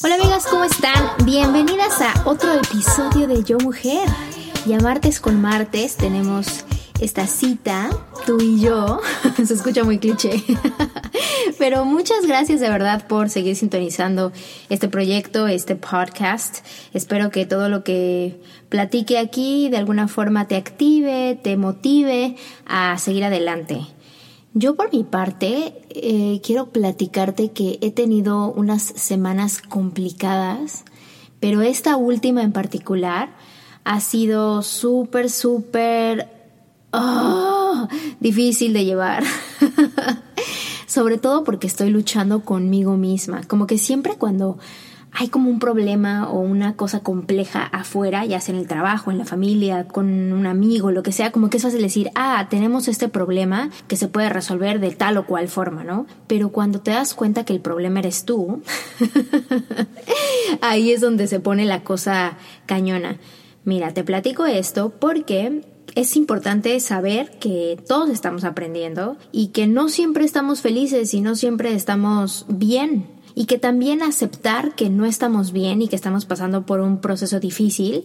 Hola amigas, ¿cómo están? Bienvenidas a otro episodio de Yo Mujer. Y a martes con martes tenemos esta cita, tú y yo. Se escucha muy cliché. Pero muchas gracias de verdad por seguir sintonizando este proyecto, este podcast. Espero que todo lo que platique aquí de alguna forma te active, te motive a seguir adelante. Yo por mi parte eh, quiero platicarte que he tenido unas semanas complicadas, pero esta última en particular ha sido súper, súper ah, difícil de llevar. Sobre todo porque estoy luchando conmigo misma. Como que siempre cuando hay como un problema o una cosa compleja afuera, ya sea en el trabajo, en la familia, con un amigo, lo que sea, como que es fácil decir, ah, tenemos este problema que se puede resolver de tal o cual forma, ¿no? Pero cuando te das cuenta que el problema eres tú, ahí es donde se pone la cosa cañona. Mira, te platico esto porque es importante saber que todos estamos aprendiendo y que no siempre estamos felices y no siempre estamos bien y que también aceptar que no estamos bien y que estamos pasando por un proceso difícil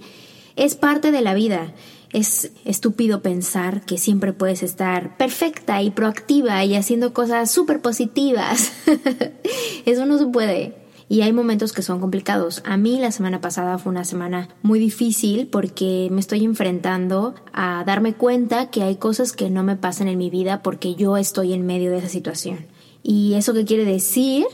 es parte de la vida. Es estúpido pensar que siempre puedes estar perfecta y proactiva y haciendo cosas súper positivas. Eso no se puede. Y hay momentos que son complicados. A mí la semana pasada fue una semana muy difícil porque me estoy enfrentando a darme cuenta que hay cosas que no me pasan en mi vida porque yo estoy en medio de esa situación. ¿Y eso qué quiere decir?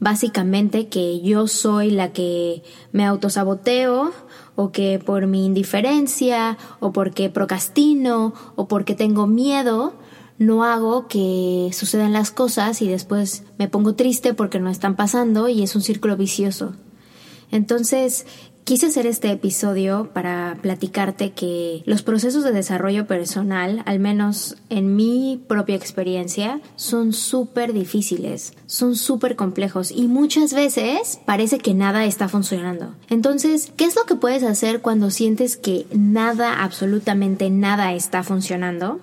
básicamente que yo soy la que me autosaboteo o que por mi indiferencia o porque procrastino o porque tengo miedo no hago que sucedan las cosas y después me pongo triste porque no están pasando y es un círculo vicioso. Entonces, Quise hacer este episodio para platicarte que los procesos de desarrollo personal, al menos en mi propia experiencia, son súper difíciles, son súper complejos y muchas veces parece que nada está funcionando. Entonces, ¿qué es lo que puedes hacer cuando sientes que nada, absolutamente nada está funcionando?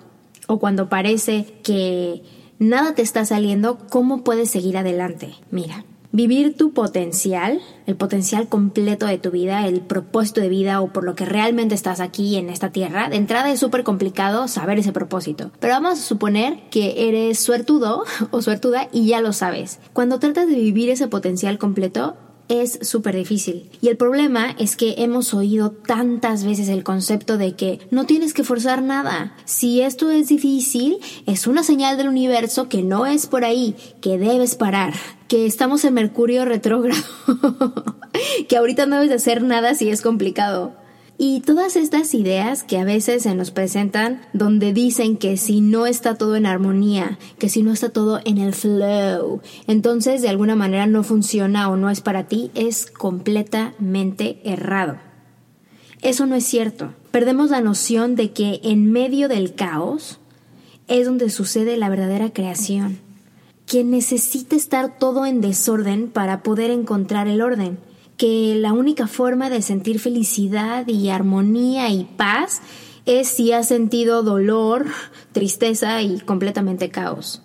O cuando parece que nada te está saliendo, ¿cómo puedes seguir adelante? Mira, vivir tu potencial, el potencial completo de tu vida, el propósito de vida o por lo que realmente estás aquí en esta tierra, de entrada es súper complicado saber ese propósito. Pero vamos a suponer que eres suertudo o suertuda y ya lo sabes. Cuando tratas de vivir ese potencial completo, es súper difícil. Y el problema es que hemos oído tantas veces el concepto de que no tienes que forzar nada. Si esto es difícil, es una señal del universo que no es por ahí, que debes parar, que estamos en Mercurio retrógrado, que ahorita no debes hacer nada si es complicado. Y todas estas ideas que a veces se nos presentan donde dicen que si no está todo en armonía, que si no está todo en el flow, entonces de alguna manera no funciona o no es para ti, es completamente errado. Eso no es cierto. Perdemos la noción de que en medio del caos es donde sucede la verdadera creación. Quien necesita estar todo en desorden para poder encontrar el orden que la única forma de sentir felicidad y armonía y paz es si has sentido dolor, tristeza y completamente caos.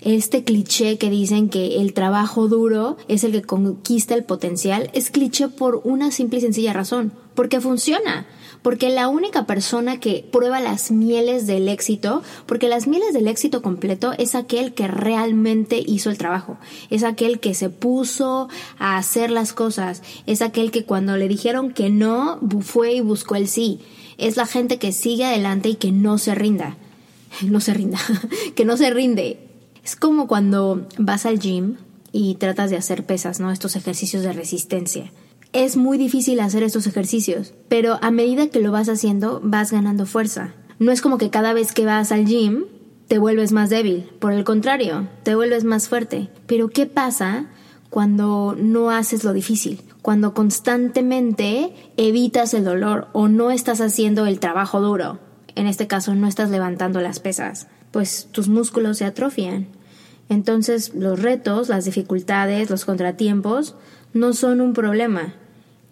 Este cliché que dicen que el trabajo duro es el que conquista el potencial es cliché por una simple y sencilla razón, porque funciona. Porque la única persona que prueba las mieles del éxito, porque las mieles del éxito completo es aquel que realmente hizo el trabajo, es aquel que se puso a hacer las cosas, es aquel que cuando le dijeron que no, fue y buscó el sí, es la gente que sigue adelante y que no se rinda, no se rinda, que no se rinde. Es como cuando vas al gym y tratas de hacer pesas, ¿no? Estos ejercicios de resistencia es muy difícil hacer estos ejercicios, pero a medida que lo vas haciendo vas ganando fuerza. No es como que cada vez que vas al gym te vuelves más débil, por el contrario, te vuelves más fuerte. Pero ¿qué pasa cuando no haces lo difícil? Cuando constantemente evitas el dolor o no estás haciendo el trabajo duro. En este caso no estás levantando las pesas, pues tus músculos se atrofian. Entonces los retos, las dificultades, los contratiempos no son un problema.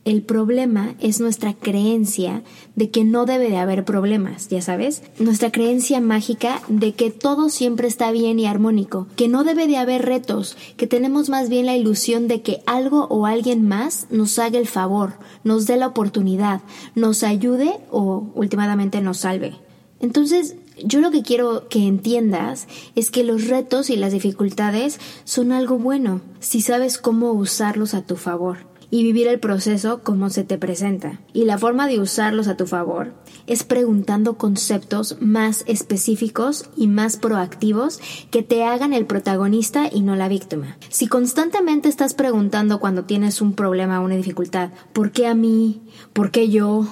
El problema es nuestra creencia de que no debe de haber problemas, ya sabes, nuestra creencia mágica de que todo siempre está bien y armónico, que no debe de haber retos, que tenemos más bien la ilusión de que algo o alguien más nos haga el favor, nos dé la oportunidad, nos ayude o últimamente nos salve. Entonces, yo lo que quiero que entiendas es que los retos y las dificultades son algo bueno si sabes cómo usarlos a tu favor y vivir el proceso como se te presenta. Y la forma de usarlos a tu favor es preguntando conceptos más específicos y más proactivos que te hagan el protagonista y no la víctima. Si constantemente estás preguntando cuando tienes un problema o una dificultad, ¿por qué a mí? ¿Por qué yo?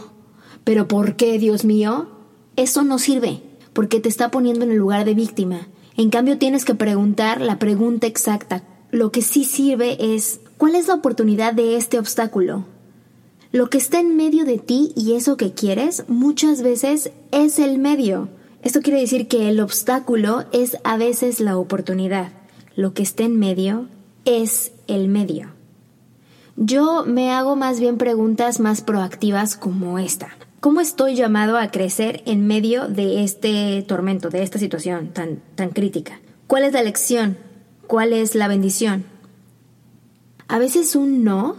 ¿Pero por qué, Dios mío? Eso no sirve porque te está poniendo en el lugar de víctima. En cambio, tienes que preguntar la pregunta exacta. Lo que sí sirve es, ¿cuál es la oportunidad de este obstáculo? Lo que está en medio de ti y eso que quieres muchas veces es el medio. Esto quiere decir que el obstáculo es a veces la oportunidad. Lo que está en medio es el medio. Yo me hago más bien preguntas más proactivas como esta. ¿Cómo estoy llamado a crecer en medio de este tormento, de esta situación tan, tan crítica? ¿Cuál es la lección? ¿Cuál es la bendición? A veces un no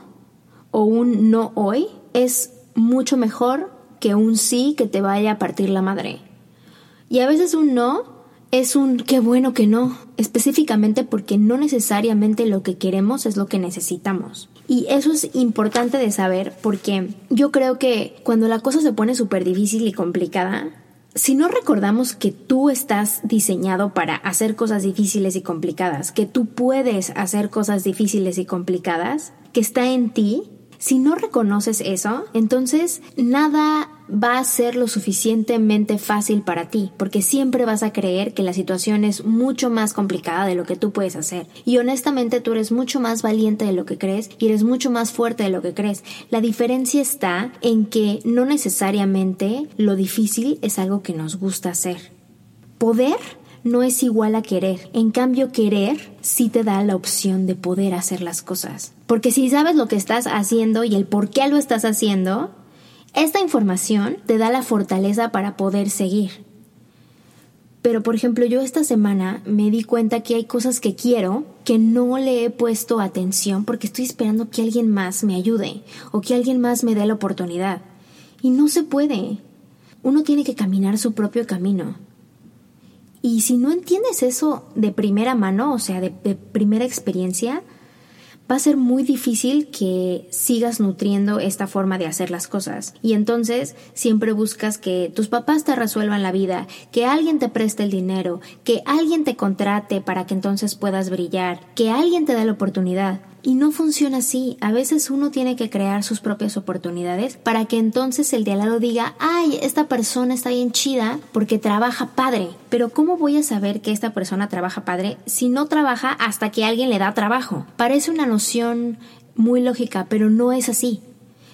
o un no hoy es mucho mejor que un sí que te vaya a partir la madre. Y a veces un no es un qué bueno que no, específicamente porque no necesariamente lo que queremos es lo que necesitamos. Y eso es importante de saber porque yo creo que cuando la cosa se pone súper difícil y complicada, si no recordamos que tú estás diseñado para hacer cosas difíciles y complicadas, que tú puedes hacer cosas difíciles y complicadas, que está en ti, si no reconoces eso, entonces nada va a ser lo suficientemente fácil para ti, porque siempre vas a creer que la situación es mucho más complicada de lo que tú puedes hacer. Y honestamente tú eres mucho más valiente de lo que crees y eres mucho más fuerte de lo que crees. La diferencia está en que no necesariamente lo difícil es algo que nos gusta hacer. Poder no es igual a querer. En cambio, querer sí te da la opción de poder hacer las cosas. Porque si sabes lo que estás haciendo y el por qué lo estás haciendo, esta información te da la fortaleza para poder seguir. Pero por ejemplo, yo esta semana me di cuenta que hay cosas que quiero que no le he puesto atención porque estoy esperando que alguien más me ayude o que alguien más me dé la oportunidad. Y no se puede. Uno tiene que caminar su propio camino. Y si no entiendes eso de primera mano, o sea, de, de primera experiencia, va a ser muy difícil que sigas nutriendo esta forma de hacer las cosas. Y entonces siempre buscas que tus papás te resuelvan la vida, que alguien te preste el dinero, que alguien te contrate para que entonces puedas brillar, que alguien te dé la oportunidad. Y no funciona así. A veces uno tiene que crear sus propias oportunidades para que entonces el de al lado diga, ay, esta persona está bien chida porque trabaja padre. Pero ¿cómo voy a saber que esta persona trabaja padre si no trabaja hasta que alguien le da trabajo? Parece una noción muy lógica, pero no es así.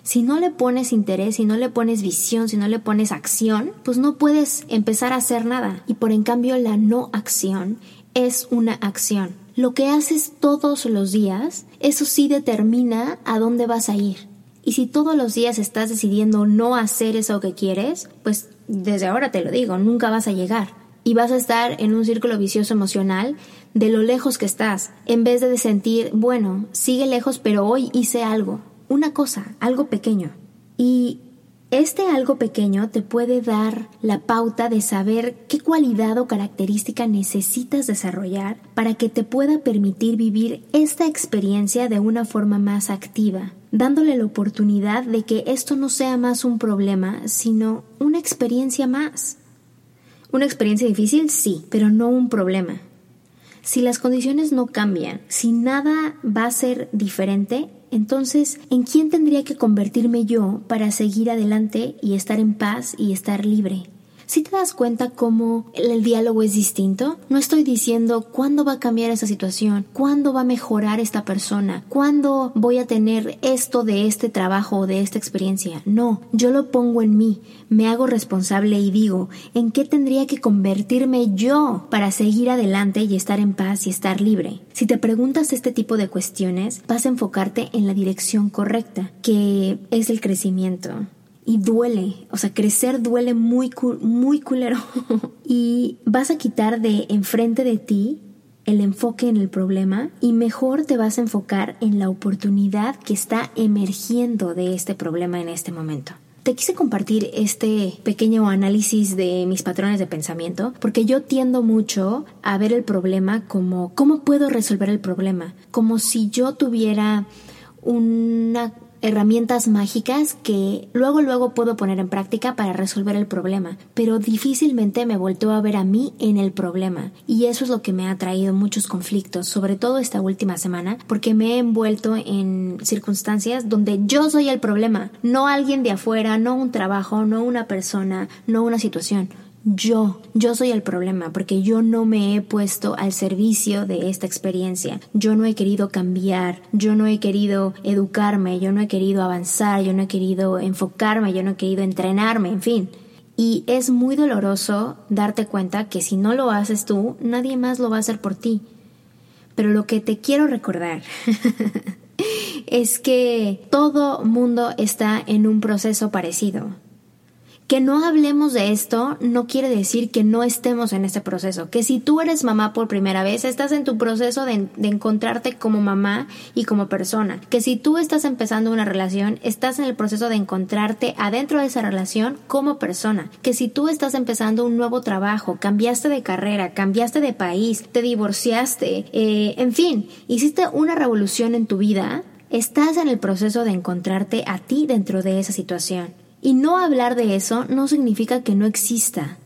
Si no le pones interés, si no le pones visión, si no le pones acción, pues no puedes empezar a hacer nada. Y por en cambio la no acción es una acción. Lo que haces todos los días, eso sí determina a dónde vas a ir. Y si todos los días estás decidiendo no hacer eso que quieres, pues desde ahora te lo digo, nunca vas a llegar. Y vas a estar en un círculo vicioso emocional de lo lejos que estás, en vez de sentir, bueno, sigue lejos, pero hoy hice algo, una cosa, algo pequeño. Y este algo pequeño te puede dar la pauta de saber qué cualidad o característica necesitas desarrollar para que te pueda permitir vivir esta experiencia de una forma más activa, dándole la oportunidad de que esto no sea más un problema, sino una experiencia más. Una experiencia difícil, sí, pero no un problema. Si las condiciones no cambian, si nada va a ser diferente, entonces, ¿en quién tendría que convertirme yo para seguir adelante y estar en paz y estar libre? Si te das cuenta cómo el diálogo es distinto, no estoy diciendo cuándo va a cambiar esa situación, cuándo va a mejorar esta persona, cuándo voy a tener esto de este trabajo o de esta experiencia. No, yo lo pongo en mí, me hago responsable y digo, ¿en qué tendría que convertirme yo para seguir adelante y estar en paz y estar libre? Si te preguntas este tipo de cuestiones, vas a enfocarte en la dirección correcta, que es el crecimiento y duele, o sea, crecer duele muy, muy culero. y vas a quitar de enfrente de ti el enfoque en el problema y mejor te vas a enfocar en la oportunidad que está emergiendo de este problema en este momento. Te quise compartir este pequeño análisis de mis patrones de pensamiento porque yo tiendo mucho a ver el problema como cómo puedo resolver el problema, como si yo tuviera una herramientas mágicas que luego luego puedo poner en práctica para resolver el problema, pero difícilmente me volteo a ver a mí en el problema. Y eso es lo que me ha traído muchos conflictos, sobre todo esta última semana, porque me he envuelto en circunstancias donde yo soy el problema, no alguien de afuera, no un trabajo, no una persona, no una situación yo, yo soy el problema porque yo no me he puesto al servicio de esta experiencia. Yo no he querido cambiar, yo no he querido educarme, yo no he querido avanzar, yo no he querido enfocarme, yo no he querido entrenarme, en fin. Y es muy doloroso darte cuenta que si no lo haces tú, nadie más lo va a hacer por ti. Pero lo que te quiero recordar es que todo mundo está en un proceso parecido. Que no hablemos de esto no quiere decir que no estemos en este proceso. Que si tú eres mamá por primera vez, estás en tu proceso de, encontrarte como mamá y como persona. Que si tú estás empezando una relación, estás en el proceso de encontrarte adentro de esa relación como persona. Que si tú estás empezando un nuevo trabajo, cambiaste de carrera, cambiaste de país, te divorciaste, eh, en fin, hiciste una revolución en tu vida, estás en el proceso de encontrarte a ti dentro de esa situación. Y no hablar de eso no significa que no exista.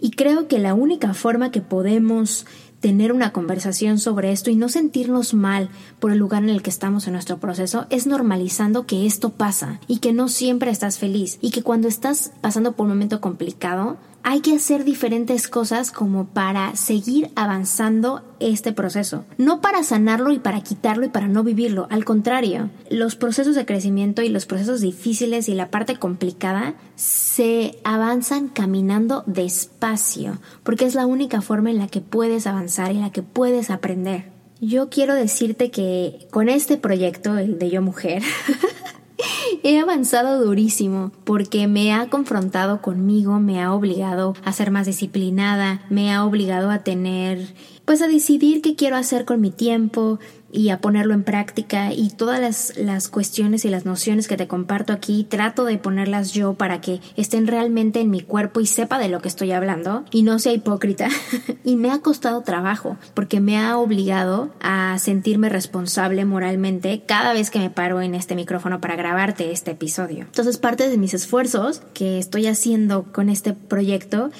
Y creo que la única forma que podemos tener una conversación sobre esto y no sentirnos mal por el lugar en el que estamos en nuestro proceso es normalizando que esto pasa y que no siempre estás feliz y que cuando estás pasando por un momento complicado hay que hacer diferentes cosas como para seguir avanzando este proceso. No para sanarlo y para quitarlo y para no vivirlo. Al contrario, los procesos de crecimiento y los procesos difíciles y la parte complicada se avanzan caminando despacio, porque es la única forma en la que puedes avanzar y en la que puedes aprender. Yo quiero decirte que con este proyecto, el de Yo Mujer, he avanzado durísimo porque me ha confrontado conmigo, me ha obligado a ser más disciplinada, me ha obligado a tener, pues a decidir qué quiero hacer con mi tiempo, y a ponerlo en práctica y todas las, las, cuestiones y las nociones que te comparto aquí trato de ponerlas yo para que estén realmente en mi cuerpo y sepa de lo que estoy hablando y no sea hipócrita y me ha costado trabajo porque me ha obligado a sentirme responsable moralmente cada vez que me paro en este micrófono para grabarte este episodio. Entonces parte de mis esfuerzos que estoy haciendo con este proyecto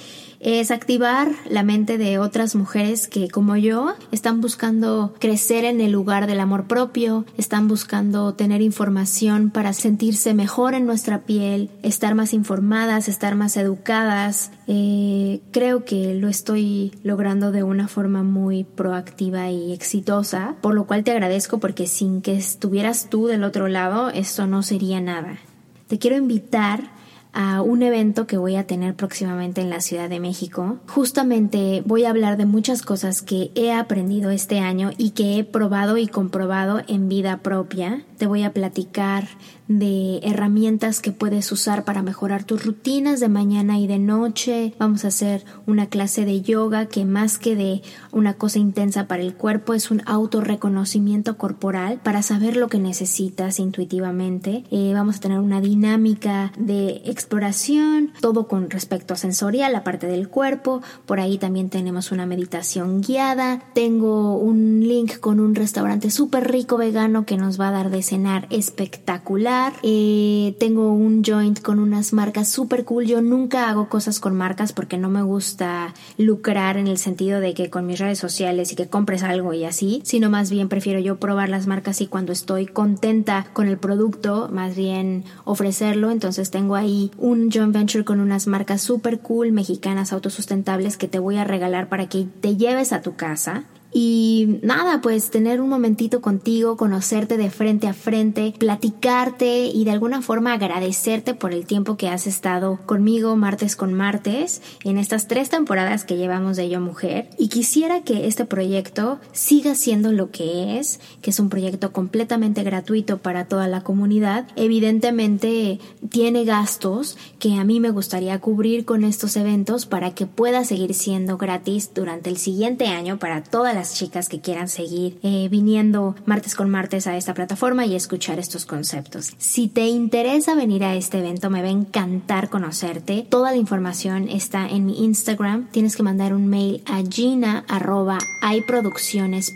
es activar la mente de otras mujeres que como yo están buscando crecer en el lugar del amor propio, están buscando tener información para sentirse mejor en nuestra piel, estar más informadas, estar más educadas. Eh, creo que lo estoy logrando de una forma muy proactiva y exitosa, por lo cual te agradezco porque sin que estuvieras tú del otro lado, esto no sería nada. Te quiero invitar a un evento que voy a tener próximamente en la Ciudad de México. Justamente voy a hablar de muchas cosas que he aprendido este año y que he probado y comprobado en vida propia. Te voy a platicar de herramientas que puedes usar para mejorar tus rutinas de mañana y de noche. Vamos a hacer una clase de yoga que más que de una cosa intensa para el cuerpo es un autorreconocimiento corporal para saber lo que necesitas intuitivamente. Eh, vamos a tener una dinámica de exploración, todo con respecto a sensorial, la parte del cuerpo. Por ahí también tenemos una meditación guiada. Tengo un link con un restaurante súper rico vegano que nos va a dar de cenar espectacular eh, tengo un joint con unas marcas super cool. Yo nunca hago cosas con marcas porque no me gusta lucrar en el sentido de que con mis redes sociales y que compres algo y así, sino más bien prefiero yo probar las marcas y cuando estoy contenta con el producto, más bien ofrecerlo. Entonces tengo ahí un joint venture con unas marcas super cool mexicanas autosustentables que te voy a regalar para que te lleves a tu casa y nada, pues tener un momentito contigo, conocerte de frente a frente, platicarte y de alguna forma agradecerte por el tiempo que has estado conmigo martes con martes en estas tres temporadas que llevamos de Yo Mujer. Y quisiera que este proyecto siga siendo lo que es, que es un proyecto completamente gratuito para toda la comunidad. Evidentemente tiene gastos que a mí me gustaría cubrir con estos eventos para que pueda seguir siendo gratis durante el siguiente año para toda la chicas que quieran seguir eh, viniendo martes con martes a esta plataforma y escuchar estos conceptos. Si te interesa venir a este evento, me va a encantar conocerte. Toda la información está en mi Instagram. Tienes que mandar un mail a gina arroba. Hay producciones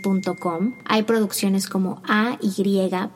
como A Y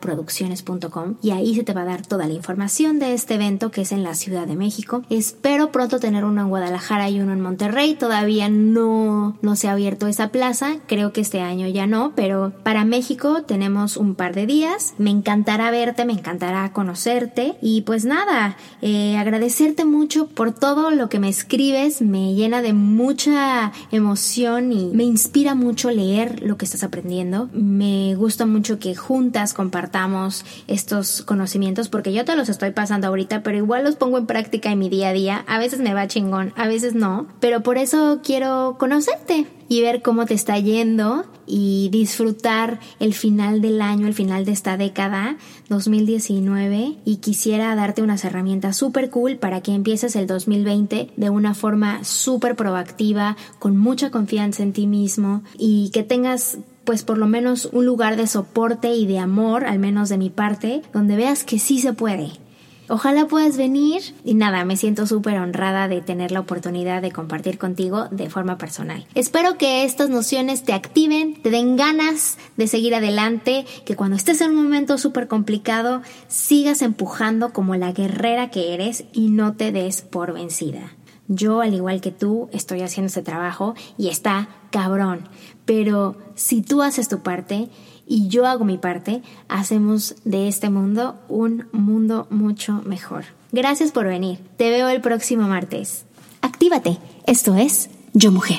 producciones.com y ahí se te va a dar toda la información de este evento que es en la Ciudad de México. Espero pronto tener uno en Guadalajara y uno en Monterrey. Todavía no, no se ha abierto esa plaza. Creo Creo que este año ya no, pero para México tenemos un par de días. Me encantará verte, me encantará conocerte y pues nada, eh, agradecerte mucho por todo lo que me escribes. Me llena de mucha emoción y me inspira mucho leer lo que estás aprendiendo. Me gusta mucho que juntas compartamos estos conocimientos porque yo te los estoy pasando ahorita, pero igual los pongo en práctica en mi día a día. A veces me va chingón, a veces no, pero por eso quiero conocerte y ver cómo te está yendo y disfrutar el final del año, el final de esta década 2019 y quisiera darte unas herramientas súper cool para que empieces el 2020 de una forma súper proactiva, con mucha confianza en ti mismo y que tengas pues por lo menos un lugar de soporte y de amor, al menos de mi parte, donde veas que sí se puede Ojalá puedas venir y nada, me siento súper honrada de tener la oportunidad de compartir contigo de forma personal. Espero que estas nociones te activen, te den ganas de seguir adelante, que cuando estés en un momento súper complicado sigas empujando como la guerrera que eres y no te des por vencida. Yo, al igual que tú, estoy haciendo ese trabajo y está cabrón. Pero si tú haces tu parte, y yo hago mi parte, hacemos de este mundo un mundo mucho mejor. Gracias por venir. Te veo el próximo martes. Actívate. Esto es Yo Mujer.